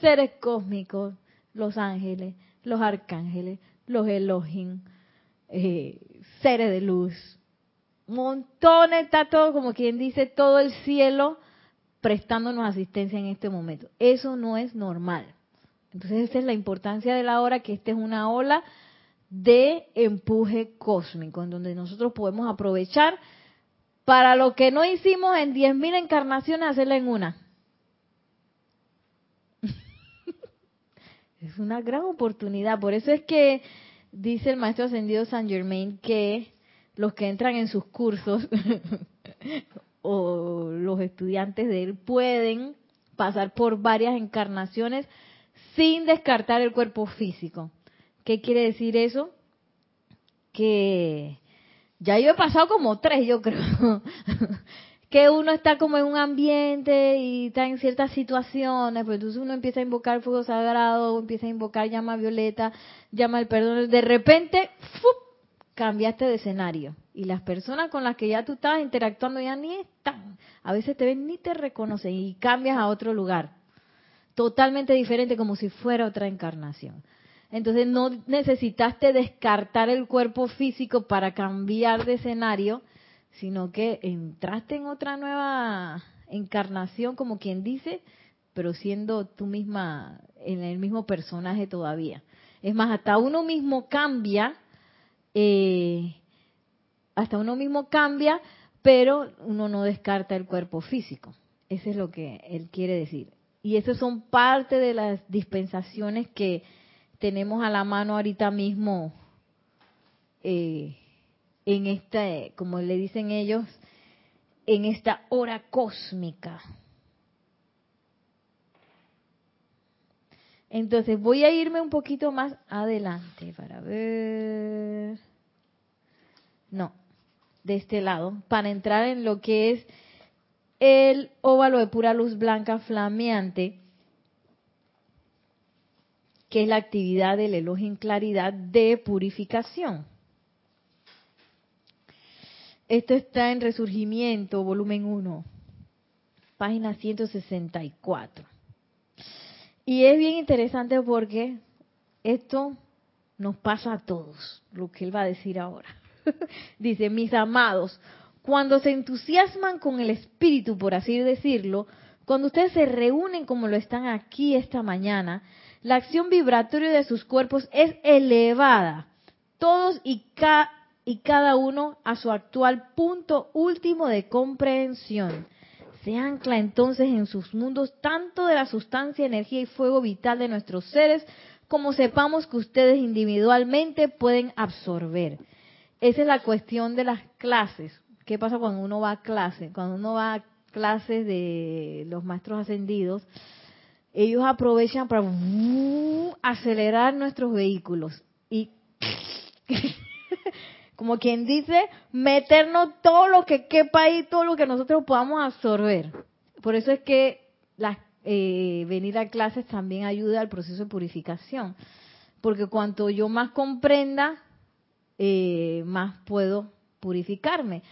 seres cósmicos, los ángeles, los arcángeles, los Elohim, eh, seres de luz, montones, está todo, como quien dice, todo el cielo prestándonos asistencia en este momento. Eso no es normal. Entonces esa es la importancia de la hora, que esta es una ola de empuje cósmico, en donde nosotros podemos aprovechar para lo que no hicimos en 10.000 encarnaciones, hacerla en una. es una gran oportunidad, por eso es que dice el maestro ascendido San Germain que los que entran en sus cursos o los estudiantes de él pueden pasar por varias encarnaciones sin descartar el cuerpo físico. ¿Qué quiere decir eso? Que ya yo he pasado como tres, yo creo. que uno está como en un ambiente y está en ciertas situaciones, pues entonces uno empieza a invocar fuego sagrado, empieza a invocar llama violeta, llama el perdón, de repente cambiaste de escenario y las personas con las que ya tú estabas interactuando ya ni están, a veces te ven ni te reconocen y cambias a otro lugar, totalmente diferente como si fuera otra encarnación. Entonces no necesitaste descartar el cuerpo físico para cambiar de escenario, sino que entraste en otra nueva encarnación, como quien dice, pero siendo tú misma en el mismo personaje todavía. Es más, hasta uno mismo cambia, eh, hasta uno mismo cambia, pero uno no descarta el cuerpo físico. Eso es lo que él quiere decir. Y esas son parte de las dispensaciones que tenemos a la mano ahorita mismo eh, en esta, como le dicen ellos, en esta hora cósmica. Entonces voy a irme un poquito más adelante para ver. No, de este lado, para entrar en lo que es el óvalo de pura luz blanca flameante que es la actividad del elogio en claridad de purificación. Esto está en Resurgimiento, volumen 1, página 164. Y es bien interesante porque esto nos pasa a todos, lo que él va a decir ahora. Dice, mis amados, cuando se entusiasman con el espíritu, por así decirlo, cuando ustedes se reúnen como lo están aquí esta mañana, la acción vibratoria de sus cuerpos es elevada, todos y, y cada uno a su actual punto último de comprensión. Se ancla entonces en sus mundos tanto de la sustancia, energía y fuego vital de nuestros seres, como sepamos que ustedes individualmente pueden absorber. Esa es la cuestión de las clases. ¿Qué pasa cuando uno va a clase? Cuando uno va a clases de los maestros ascendidos, ellos aprovechan para uh, acelerar nuestros vehículos y como quien dice, meternos todo lo que quepa ahí, todo lo que nosotros podamos absorber. Por eso es que eh, venir a clases también ayuda al proceso de purificación, porque cuanto yo más comprenda, eh, más puedo purificarme.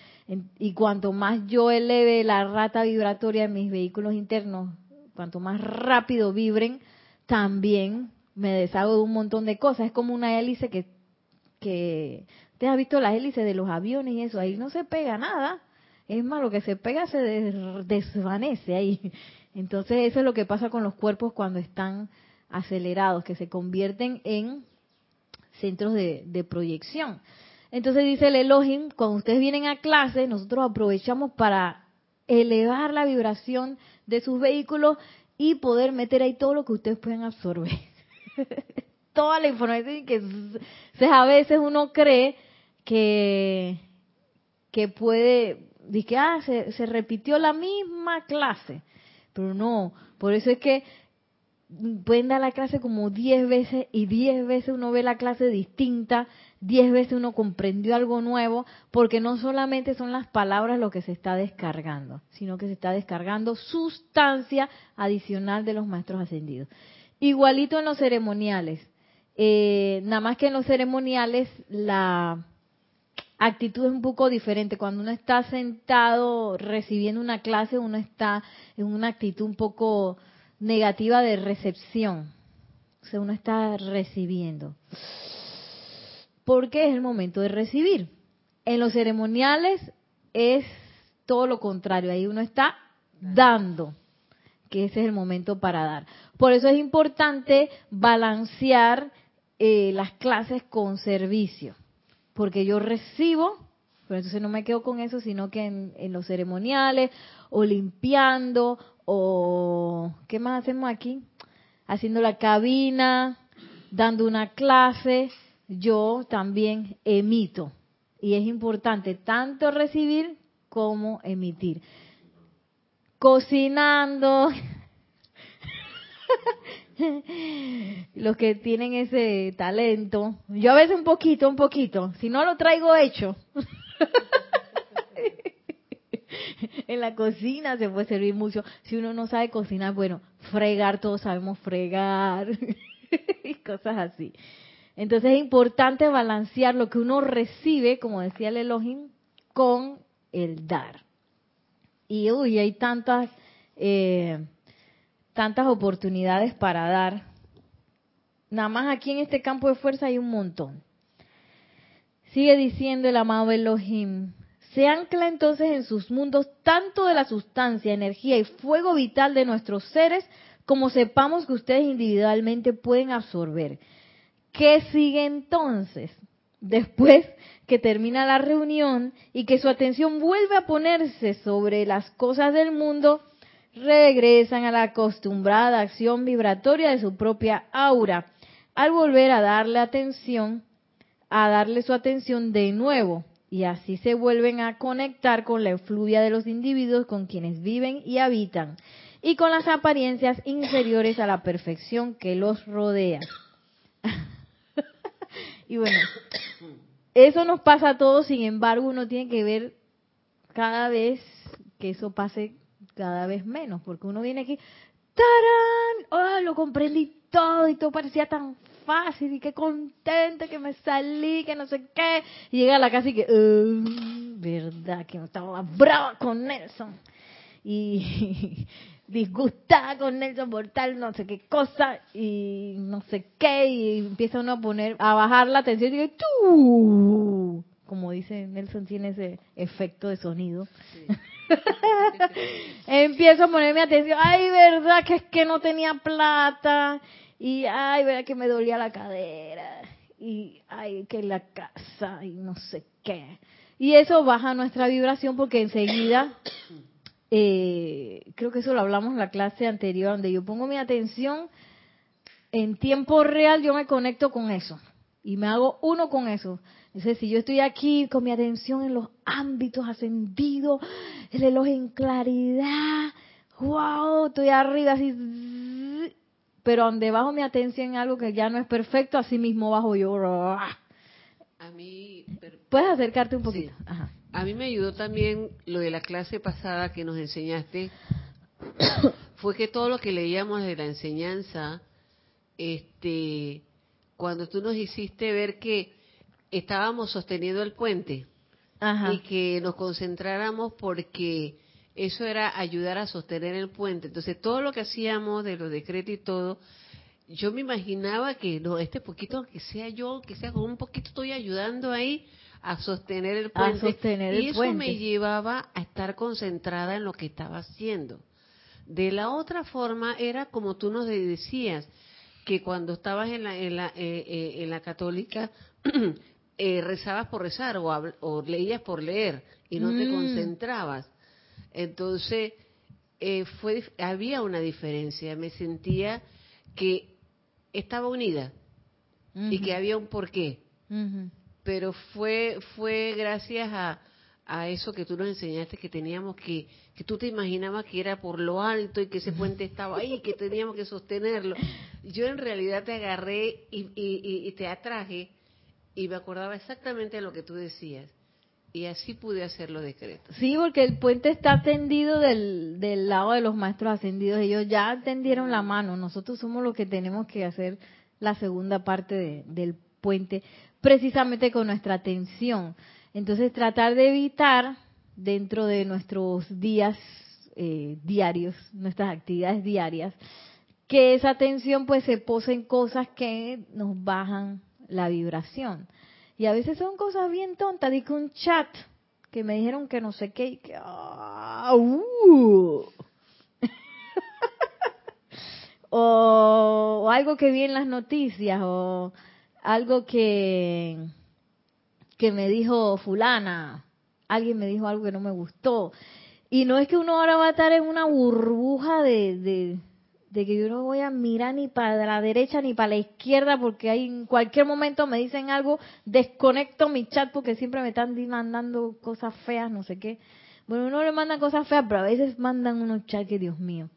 Y cuanto más yo eleve la rata vibratoria en mis vehículos internos cuanto más rápido vibren, también me deshago de un montón de cosas. Es como una hélice que, que usted ha visto las hélices de los aviones y eso, ahí no se pega nada. Es más, lo que se pega se desvanece ahí. Entonces eso es lo que pasa con los cuerpos cuando están acelerados, que se convierten en centros de, de proyección. Entonces dice el Elohim, cuando ustedes vienen a clase, nosotros aprovechamos para elevar la vibración de sus vehículos y poder meter ahí todo lo que ustedes pueden absorber. Toda la información que a veces uno cree que, que puede, que ah, se, se repitió la misma clase, pero no, por eso es que pueden dar la clase como 10 veces y 10 veces uno ve la clase distinta, 10 veces uno comprendió algo nuevo, porque no solamente son las palabras lo que se está descargando, sino que se está descargando sustancia adicional de los maestros ascendidos. Igualito en los ceremoniales, eh, nada más que en los ceremoniales la actitud es un poco diferente. Cuando uno está sentado recibiendo una clase, uno está en una actitud un poco negativa de recepción. O sea, uno está recibiendo. Porque es el momento de recibir. En los ceremoniales es todo lo contrario. Ahí uno está dando, que ese es el momento para dar. Por eso es importante balancear eh, las clases con servicio. Porque yo recibo, pero entonces no me quedo con eso, sino que en los ceremoniales o limpiando o ¿qué más hacemos aquí? Haciendo la cabina, dando una clase, yo también emito. Y es importante tanto recibir como emitir. Cocinando. Los que tienen ese talento. Yo a veces un poquito, un poquito. Si no lo traigo hecho. en la cocina se puede servir mucho. Si uno no sabe cocinar, bueno, fregar, todos sabemos fregar. y cosas así. Entonces es importante balancear lo que uno recibe, como decía el Elohim, con el dar. Y uy, hay tantas, eh, tantas oportunidades para dar. Nada más aquí en este campo de fuerza hay un montón. Sigue diciendo el amado Elohim, se ancla entonces en sus mundos tanto de la sustancia, energía y fuego vital de nuestros seres como sepamos que ustedes individualmente pueden absorber. ¿Qué sigue entonces? Después que termina la reunión y que su atención vuelve a ponerse sobre las cosas del mundo, regresan a la acostumbrada acción vibratoria de su propia aura, al volver a darle atención, a darle su atención de nuevo, y así se vuelven a conectar con la efluvia de los individuos con quienes viven y habitan, y con las apariencias inferiores a la perfección que los rodea. Y bueno, eso nos pasa a todos, sin embargo, uno tiene que ver cada vez que eso pase cada vez menos, porque uno viene aquí, ¡tarán! ¡Oh, lo comprendí todo y todo parecía tan fácil y qué contenta que me salí, que no sé qué! Y llega a la casa y que, ¿verdad? Que no estaba brava con Nelson. Y disgustada con Nelson por tal no sé qué cosa y no sé qué y empieza uno a poner a bajar la tensión y dice ¡tú! como dice Nelson tiene ese efecto de sonido empiezo a ponerme atención ay verdad que es que no tenía plata y ay verdad que me dolía la cadera y ay que la casa y no sé qué y eso baja nuestra vibración porque enseguida eh, creo que eso lo hablamos en la clase anterior, donde yo pongo mi atención en tiempo real, yo me conecto con eso y me hago uno con eso. Entonces, si yo estoy aquí con mi atención en los ámbitos ascendidos, el elogio en claridad, wow, estoy arriba así, pero donde bajo mi atención en algo que ya no es perfecto, así mismo bajo yo. A mí. Puedes acercarte un poquito. Ajá. A mí me ayudó también lo de la clase pasada que nos enseñaste, fue que todo lo que leíamos de la enseñanza, este, cuando tú nos hiciste ver que estábamos sosteniendo el puente y que nos concentráramos porque eso era ayudar a sostener el puente. Entonces todo lo que hacíamos de los decretos y todo, yo me imaginaba que no, este poquito que sea yo, que sea con un poquito estoy ayudando ahí a sostener el puente. y eso me llevaba a estar concentrada en lo que estaba haciendo. De la otra forma era como tú nos decías, que cuando estabas en la, en la, eh, eh, en la católica, eh, rezabas por rezar o, o, leías por leer y no te mm. concentrabas. Entonces, fue, había una diferencia. Me sentía que estaba unida y que había un porqué pero fue fue gracias a, a eso que tú nos enseñaste que teníamos que que tú te imaginabas que era por lo alto y que ese puente estaba ahí que teníamos que sostenerlo yo en realidad te agarré y, y, y te atraje y me acordaba exactamente de lo que tú decías y así pude hacer los decretos. Sí, porque el puente está tendido del, del lado de los maestros ascendidos. Ellos ya tendieron la mano. Nosotros somos los que tenemos que hacer la segunda parte de, del puente precisamente con nuestra atención. Entonces tratar de evitar dentro de nuestros días eh, diarios, nuestras actividades diarias, que esa atención pues se pose en cosas que nos bajan la vibración. Y a veces son cosas bien tontas, dije un chat que me dijeron que no sé qué, y que, ah, uh. o, o, algo que vi en las noticias, o algo que, que me dijo fulana, alguien me dijo algo que no me gustó. Y no es que uno ahora va a estar en una burbuja de, de que yo no voy a mirar ni para la derecha ni para la izquierda porque hay en cualquier momento me dicen algo, desconecto mi chat porque siempre me están mandando cosas feas, no sé qué. Bueno, uno le manda cosas feas, pero a veces mandan unos chats que Dios mío.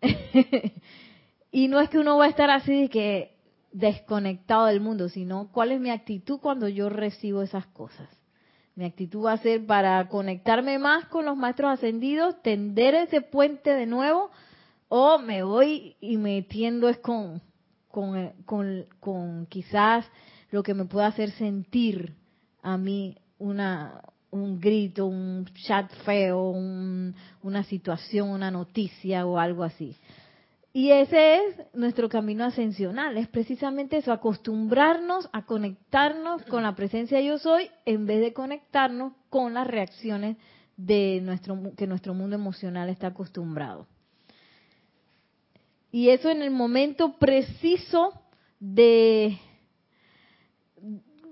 y no es que uno va a estar así de que desconectado del mundo, sino cuál es mi actitud cuando yo recibo esas cosas. Mi actitud va a ser para conectarme más con los maestros ascendidos, tender ese puente de nuevo, o me voy y metiendo es con, con, con, quizás lo que me pueda hacer sentir a mí una, un grito, un chat feo, una situación, una noticia o algo así. Y ese es nuestro camino ascensional, es precisamente eso, acostumbrarnos a conectarnos con la presencia yo soy en vez de conectarnos con las reacciones de nuestro que nuestro mundo emocional está acostumbrado. Y eso en el momento preciso de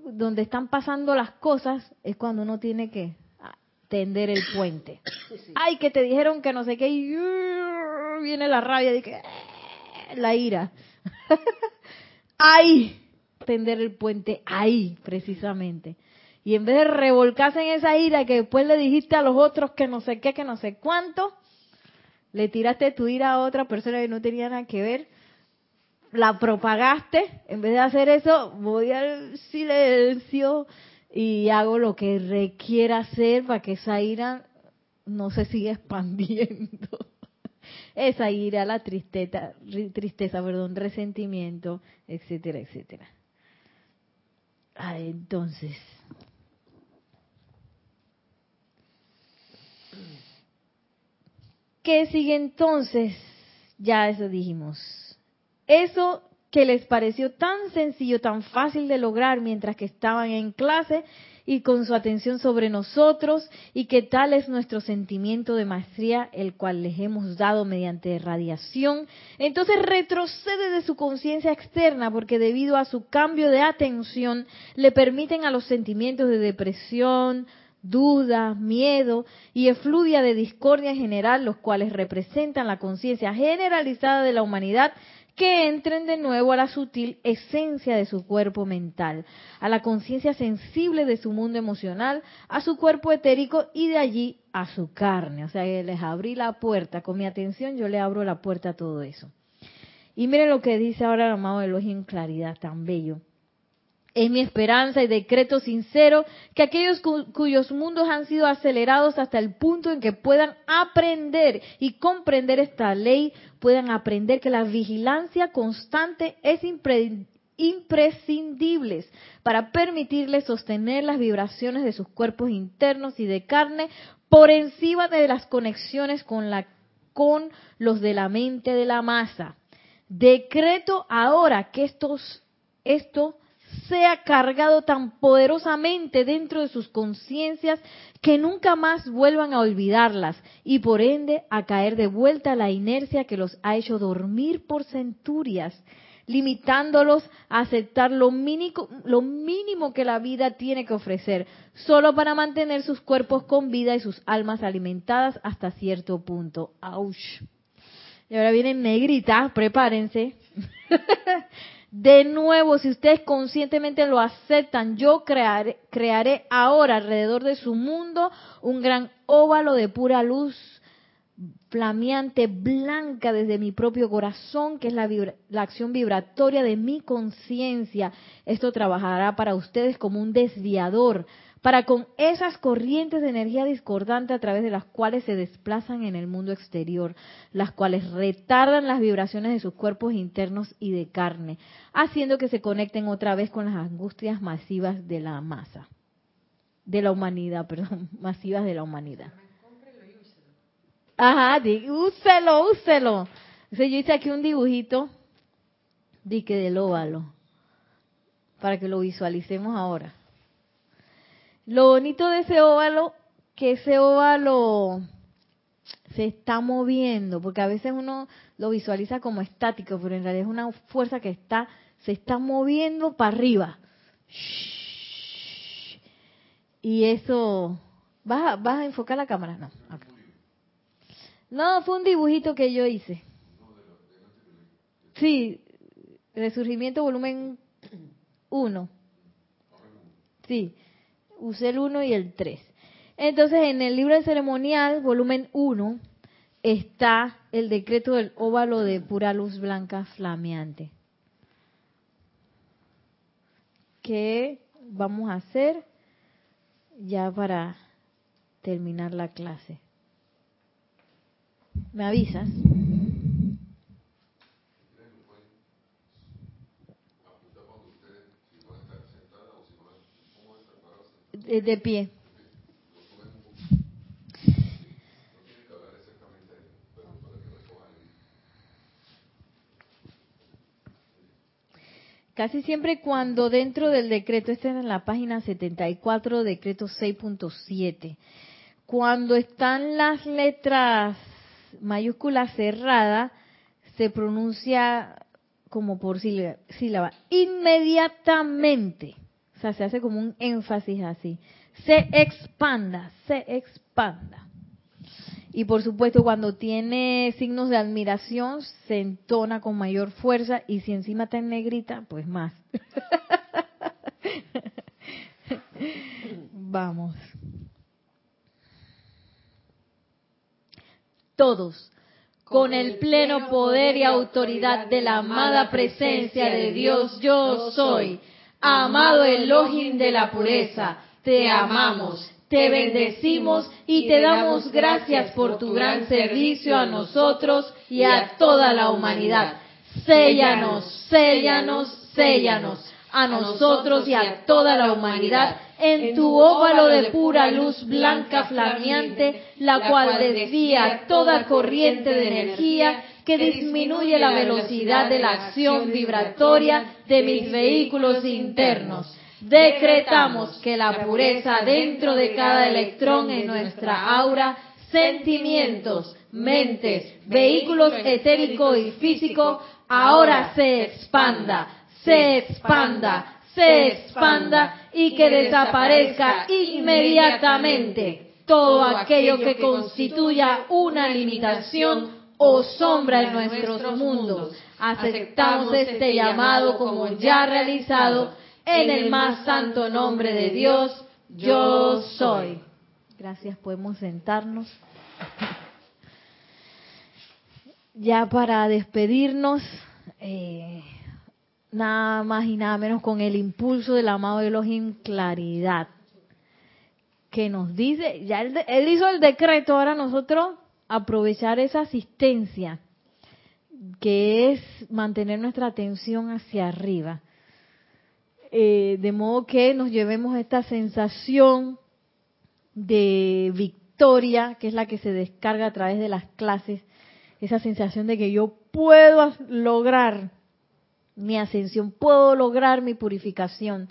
donde están pasando las cosas es cuando uno tiene que tender el puente. Ay, que te dijeron que no sé qué y viene la rabia de que eh, la ira. ahí, tender el puente ahí, precisamente. Y en vez de revolcarse en esa ira que después le dijiste a los otros que no sé qué, que no sé cuánto, le tiraste tu ira a otra persona que no tenía nada que ver, la propagaste, en vez de hacer eso, voy al silencio y hago lo que requiera hacer para que esa ira no se siga expandiendo. esa ira, la tristeza, tristeza, perdón, resentimiento, etcétera, etcétera. Ah, entonces, ¿qué sigue entonces? Ya eso dijimos. Eso que les pareció tan sencillo, tan fácil de lograr mientras que estaban en clase, y con su atención sobre nosotros y que tal es nuestro sentimiento de maestría, el cual les hemos dado mediante radiación, entonces retrocede de su conciencia externa porque debido a su cambio de atención le permiten a los sentimientos de depresión, duda, miedo y efluvia de discordia en general, los cuales representan la conciencia generalizada de la humanidad, que entren de nuevo a la sutil esencia de su cuerpo mental, a la conciencia sensible de su mundo emocional, a su cuerpo etérico y de allí a su carne. O sea, les abrí la puerta, con mi atención yo le abro la puerta a todo eso. Y miren lo que dice ahora el amado Elohim en claridad, tan bello. Es mi esperanza y decreto sincero que aquellos cuyos mundos han sido acelerados hasta el punto en que puedan aprender y comprender esta ley, puedan aprender que la vigilancia constante es imprescindible para permitirles sostener las vibraciones de sus cuerpos internos y de carne por encima de las conexiones con, la, con los de la mente de la masa. Decreto ahora que estos, esto sea cargado tan poderosamente dentro de sus conciencias que nunca más vuelvan a olvidarlas y por ende a caer de vuelta la inercia que los ha hecho dormir por centurias, limitándolos a aceptar lo mínimo, lo mínimo que la vida tiene que ofrecer, solo para mantener sus cuerpos con vida y sus almas alimentadas hasta cierto punto. ¡Auch! Y ahora vienen negritas, prepárense. De nuevo, si ustedes conscientemente lo aceptan, yo crearé, crearé ahora alrededor de su mundo un gran óvalo de pura luz flameante, blanca desde mi propio corazón, que es la, la acción vibratoria de mi conciencia. Esto trabajará para ustedes como un desviador para con esas corrientes de energía discordante a través de las cuales se desplazan en el mundo exterior, las cuales retardan las vibraciones de sus cuerpos internos y de carne, haciendo que se conecten otra vez con las angustias masivas de la masa, de la humanidad, perdón, masivas de la humanidad. Ajá, úselo, úselo. yo hice aquí un dibujito, dique del óvalo, para que lo visualicemos ahora. Lo bonito de ese óvalo, que ese óvalo se está moviendo, porque a veces uno lo visualiza como estático, pero en realidad es una fuerza que está, se está moviendo para arriba. Y eso, ¿vas a, ¿vas a enfocar la cámara? No. No, fue un dibujito que yo hice. Sí, Resurgimiento volumen 1. Sí, usé el 1 y el 3. Entonces, en el libro de ceremonial, volumen 1, está el decreto del óvalo de pura luz blanca flameante. ¿Qué vamos a hacer ya para terminar la clase? ¿Me avisas? De pie. Casi siempre cuando dentro del decreto, este es en la página 74, decreto 6.7, cuando están las letras mayúsculas cerradas, se pronuncia como por sílaba, inmediatamente. Sea, se hace como un énfasis así. Se expanda, se expanda. Y por supuesto, cuando tiene signos de admiración, se entona con mayor fuerza y si encima está en negrita, pues más. Vamos. Todos, con el pleno poder y autoridad de la amada presencia de Dios, yo soy, amado Elohim de la pureza, te amamos te bendecimos y te damos gracias por tu gran servicio a nosotros y a toda la humanidad. Séllanos, séllanos, séllanos a nosotros y a toda la humanidad en tu óvalo de pura luz blanca flameante, la cual desvía toda corriente de energía que disminuye la velocidad de la acción vibratoria de mis vehículos internos. decretamos que la pureza dentro de cada electrón en nuestra aura, sentimientos, mentes, vehículos etérico y físico, ahora se expanda, se expanda, se expanda y que desaparezca inmediatamente todo aquello que constituya una limitación o sombra en nuestros mundos. Aceptamos este llamado como ya realizado en el más santo nombre de Dios, yo soy. Gracias, podemos sentarnos. Ya para despedirnos, eh, nada más y nada menos con el impulso del amado Elohim Claridad, que nos dice, ya él, él hizo el decreto, ahora nosotros aprovechar esa asistencia, que es mantener nuestra atención hacia arriba eh, de modo que nos llevemos esta sensación de victoria, que es la que se descarga a través de las clases, esa sensación de que yo puedo lograr mi ascensión, puedo lograr mi purificación,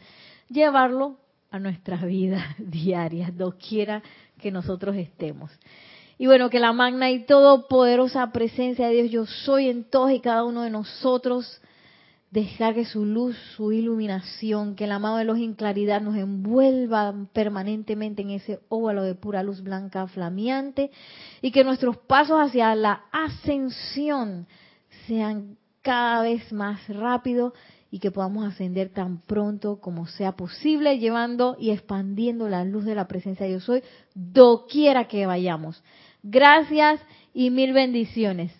llevarlo a nuestra vida diaria, doquiera que nosotros estemos. Y bueno, que la magna y todopoderosa presencia de Dios, yo soy en todos y cada uno de nosotros, descargue su luz, su iluminación, que el amado de los en claridad nos envuelva permanentemente en ese óvalo de pura luz blanca flameante y que nuestros pasos hacia la ascensión sean cada vez más rápidos y que podamos ascender tan pronto como sea posible, llevando y expandiendo la luz de la presencia de Dios hoy, doquiera que vayamos. Gracias y mil bendiciones.